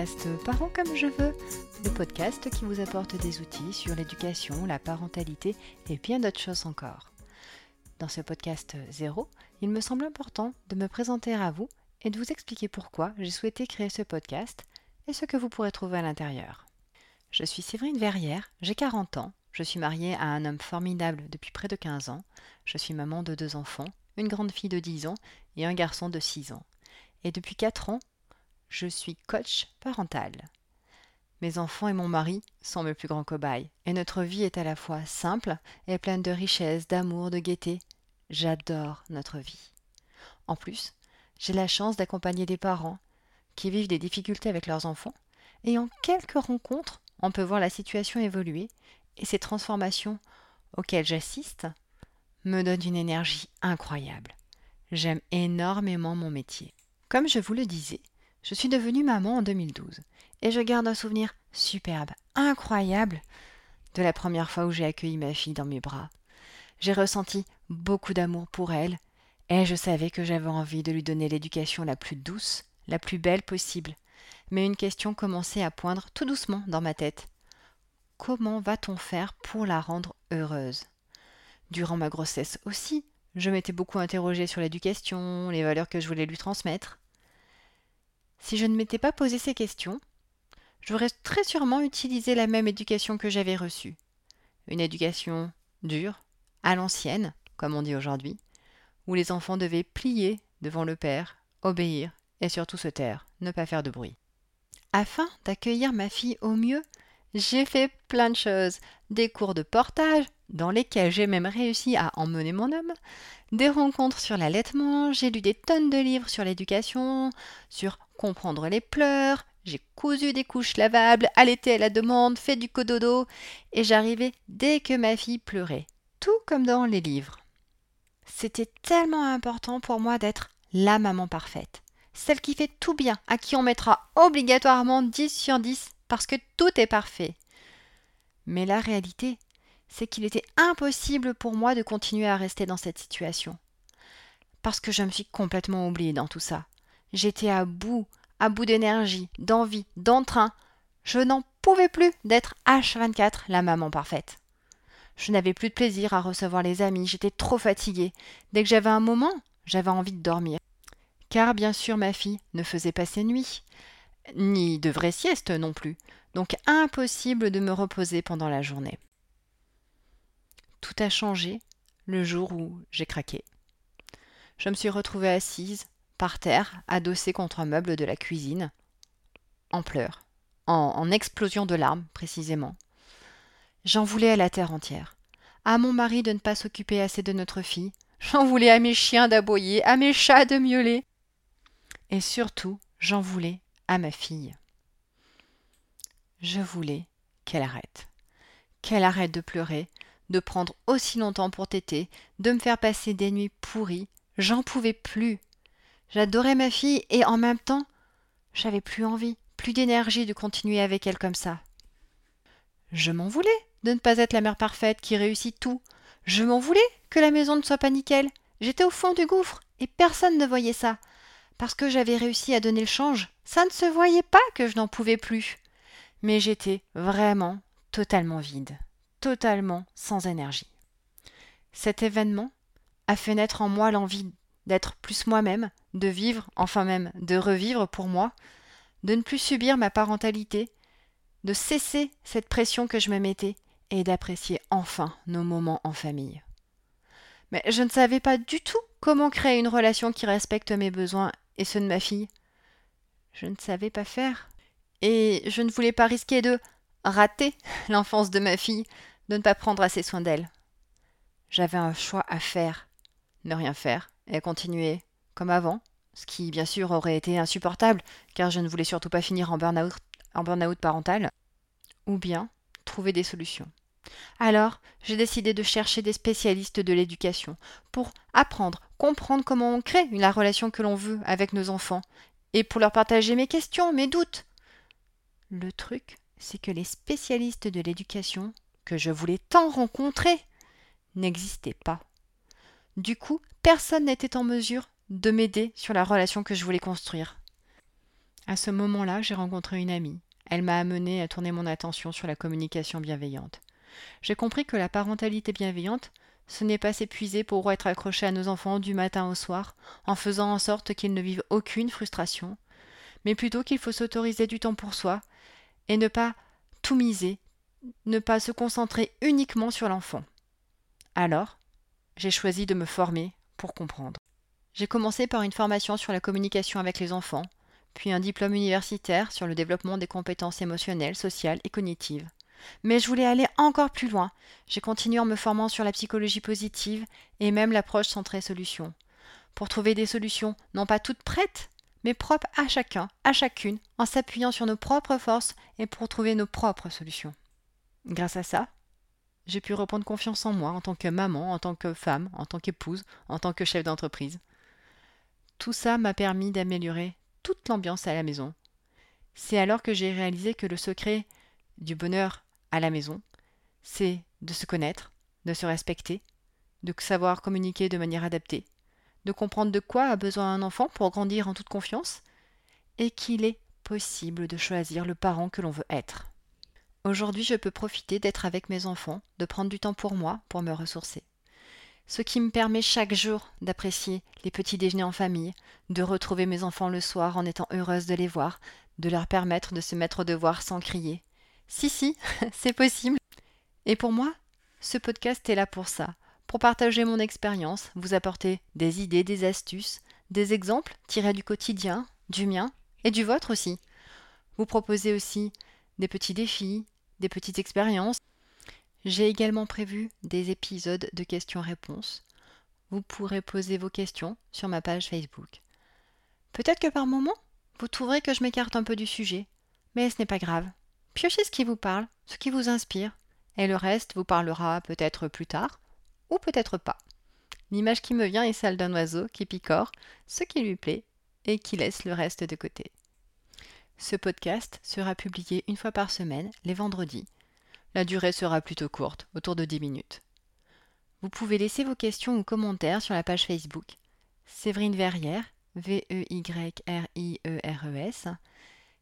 podcast Parents comme je veux, le podcast qui vous apporte des outils sur l'éducation, la parentalité et bien d'autres choses encore. Dans ce podcast zéro, il me semble important de me présenter à vous et de vous expliquer pourquoi j'ai souhaité créer ce podcast et ce que vous pourrez trouver à l'intérieur. Je suis Séverine Verrière, j'ai 40 ans, je suis mariée à un homme formidable depuis près de 15 ans, je suis maman de deux enfants, une grande fille de 10 ans et un garçon de 6 ans. Et depuis 4 ans, je suis coach parental. Mes enfants et mon mari sont mes plus grands cobayes, et notre vie est à la fois simple et pleine de richesse, d'amour, de gaieté. J'adore notre vie. En plus, j'ai la chance d'accompagner des parents qui vivent des difficultés avec leurs enfants, et en quelques rencontres, on peut voir la situation évoluer, et ces transformations auxquelles j'assiste me donnent une énergie incroyable. J'aime énormément mon métier. Comme je vous le disais, je suis devenue maman en 2012 et je garde un souvenir superbe, incroyable de la première fois où j'ai accueilli ma fille dans mes bras. J'ai ressenti beaucoup d'amour pour elle et je savais que j'avais envie de lui donner l'éducation la plus douce, la plus belle possible. Mais une question commençait à poindre tout doucement dans ma tête. Comment va-t-on faire pour la rendre heureuse? Durant ma grossesse aussi, je m'étais beaucoup interrogée sur l'éducation, les valeurs que je voulais lui transmettre. Si je ne m'étais pas posé ces questions, j'aurais très sûrement utilisé la même éducation que j'avais reçue. Une éducation dure, à l'ancienne, comme on dit aujourd'hui, où les enfants devaient plier devant le père, obéir et surtout se taire, ne pas faire de bruit. Afin d'accueillir ma fille au mieux, j'ai fait plein de choses, des cours de portage, dans lesquels j'ai même réussi à emmener mon homme, des rencontres sur l'allaitement, j'ai lu des tonnes de livres sur l'éducation, sur comprendre les pleurs, j'ai cousu des couches lavables, allaité à la demande, fait du cododo, et j'arrivais dès que ma fille pleurait, tout comme dans les livres. C'était tellement important pour moi d'être la maman parfaite, celle qui fait tout bien, à qui on mettra obligatoirement 10 sur 10 parce que tout est parfait. Mais la réalité, c'est qu'il était impossible pour moi de continuer à rester dans cette situation. Parce que je me suis complètement oubliée dans tout ça. J'étais à bout, à bout d'énergie, d'envie, d'entrain. Je n'en pouvais plus d'être H24 la maman parfaite. Je n'avais plus de plaisir à recevoir les amis, j'étais trop fatiguée. Dès que j'avais un moment, j'avais envie de dormir. Car bien sûr ma fille ne faisait pas ses nuits, ni de vraies siestes non plus, donc impossible de me reposer pendant la journée. Tout a changé le jour où j'ai craqué. Je me suis retrouvée assise, par terre, adossée contre un meuble de la cuisine, en pleurs, en, en explosion de larmes précisément. J'en voulais à la terre entière, à mon mari de ne pas s'occuper assez de notre fille, j'en voulais à mes chiens d'aboyer, à mes chats de miauler, et surtout j'en voulais à ma fille. Je voulais qu'elle arrête, qu'elle arrête de pleurer, de prendre aussi longtemps pour téter, de me faire passer des nuits pourries. J'en pouvais plus. J'adorais ma fille et en même temps, j'avais plus envie, plus d'énergie de continuer avec elle comme ça. Je m'en voulais de ne pas être la mère parfaite qui réussit tout. Je m'en voulais que la maison ne soit pas nickel. J'étais au fond du gouffre et personne ne voyait ça. Parce que j'avais réussi à donner le change, ça ne se voyait pas que je n'en pouvais plus. Mais j'étais vraiment totalement vide totalement sans énergie. Cet événement a fait naître en moi l'envie d'être plus moi-même, de vivre, enfin même de revivre pour moi, de ne plus subir ma parentalité, de cesser cette pression que je me mettais et d'apprécier enfin nos moments en famille. Mais je ne savais pas du tout comment créer une relation qui respecte mes besoins et ceux de ma fille. Je ne savais pas faire. Et je ne voulais pas risquer de rater l'enfance de ma fille, de ne pas prendre assez soin d'elle. J'avais un choix à faire, ne rien faire et continuer comme avant, ce qui bien sûr aurait été insupportable car je ne voulais surtout pas finir en burn-out en burn parental, ou bien trouver des solutions. Alors, j'ai décidé de chercher des spécialistes de l'éducation pour apprendre, comprendre comment on crée la relation que l'on veut avec nos enfants et pour leur partager mes questions, mes doutes. Le truc, c'est que les spécialistes de l'éducation que je voulais tant rencontrer n'existait pas. Du coup, personne n'était en mesure de m'aider sur la relation que je voulais construire. À ce moment-là, j'ai rencontré une amie. Elle m'a amené à tourner mon attention sur la communication bienveillante. J'ai compris que la parentalité bienveillante, ce n'est pas s'épuiser pour être accroché à nos enfants du matin au soir, en faisant en sorte qu'ils ne vivent aucune frustration, mais plutôt qu'il faut s'autoriser du temps pour soi et ne pas tout miser, ne pas se concentrer uniquement sur l'enfant. Alors, j'ai choisi de me former pour comprendre. J'ai commencé par une formation sur la communication avec les enfants, puis un diplôme universitaire sur le développement des compétences émotionnelles, sociales et cognitives. Mais je voulais aller encore plus loin. J'ai continué en me formant sur la psychologie positive et même l'approche centrée solution. Pour trouver des solutions non pas toutes prêtes, mais propres à chacun, à chacune, en s'appuyant sur nos propres forces et pour trouver nos propres solutions. Grâce à ça, j'ai pu reprendre confiance en moi en tant que maman, en tant que femme, en tant qu'épouse, en tant que chef d'entreprise. Tout ça m'a permis d'améliorer toute l'ambiance à la maison. C'est alors que j'ai réalisé que le secret du bonheur à la maison, c'est de se connaître, de se respecter, de savoir communiquer de manière adaptée, de comprendre de quoi a besoin un enfant pour grandir en toute confiance, et qu'il est possible de choisir le parent que l'on veut être. Aujourd'hui, je peux profiter d'être avec mes enfants, de prendre du temps pour moi, pour me ressourcer. Ce qui me permet chaque jour d'apprécier les petits déjeuners en famille, de retrouver mes enfants le soir en étant heureuse de les voir, de leur permettre de se mettre au devoir sans crier. Si, si, c'est possible. Et pour moi, ce podcast est là pour ça, pour partager mon expérience, vous apporter des idées, des astuces, des exemples tirés du quotidien, du mien et du vôtre aussi. Vous proposer aussi des petits défis, des petites expériences. J'ai également prévu des épisodes de questions-réponses. Vous pourrez poser vos questions sur ma page Facebook. Peut-être que par moment, vous trouverez que je m'écarte un peu du sujet, mais ce n'est pas grave. Piochez ce qui vous parle, ce qui vous inspire, et le reste vous parlera peut-être plus tard, ou peut-être pas. L'image qui me vient est celle d'un oiseau qui picore ce qui lui plaît et qui laisse le reste de côté. Ce podcast sera publié une fois par semaine, les vendredis. La durée sera plutôt courte, autour de 10 minutes. Vous pouvez laisser vos questions ou commentaires sur la page Facebook Séverine Verrière, V-E-Y-R-I-E-R-E-S,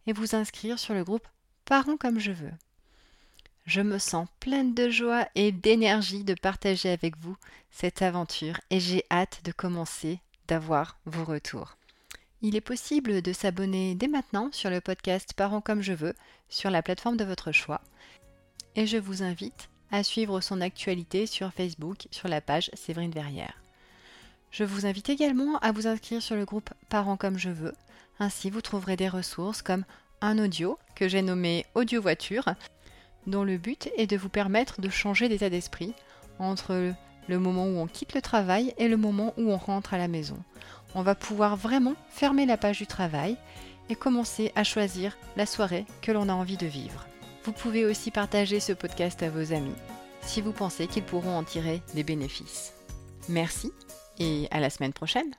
et vous inscrire sur le groupe Parents comme je veux. Je me sens pleine de joie et d'énergie de partager avec vous cette aventure et j'ai hâte de commencer d'avoir vos retours. Il est possible de s'abonner dès maintenant sur le podcast Parents comme je veux sur la plateforme de votre choix et je vous invite à suivre son actualité sur Facebook sur la page Séverine Verrière. Je vous invite également à vous inscrire sur le groupe Parents comme je veux. Ainsi, vous trouverez des ressources comme un audio que j'ai nommé Audio Voiture dont le but est de vous permettre de changer d'état d'esprit entre le moment où on quitte le travail et le moment où on rentre à la maison. On va pouvoir vraiment fermer la page du travail et commencer à choisir la soirée que l'on a envie de vivre. Vous pouvez aussi partager ce podcast à vos amis si vous pensez qu'ils pourront en tirer des bénéfices. Merci et à la semaine prochaine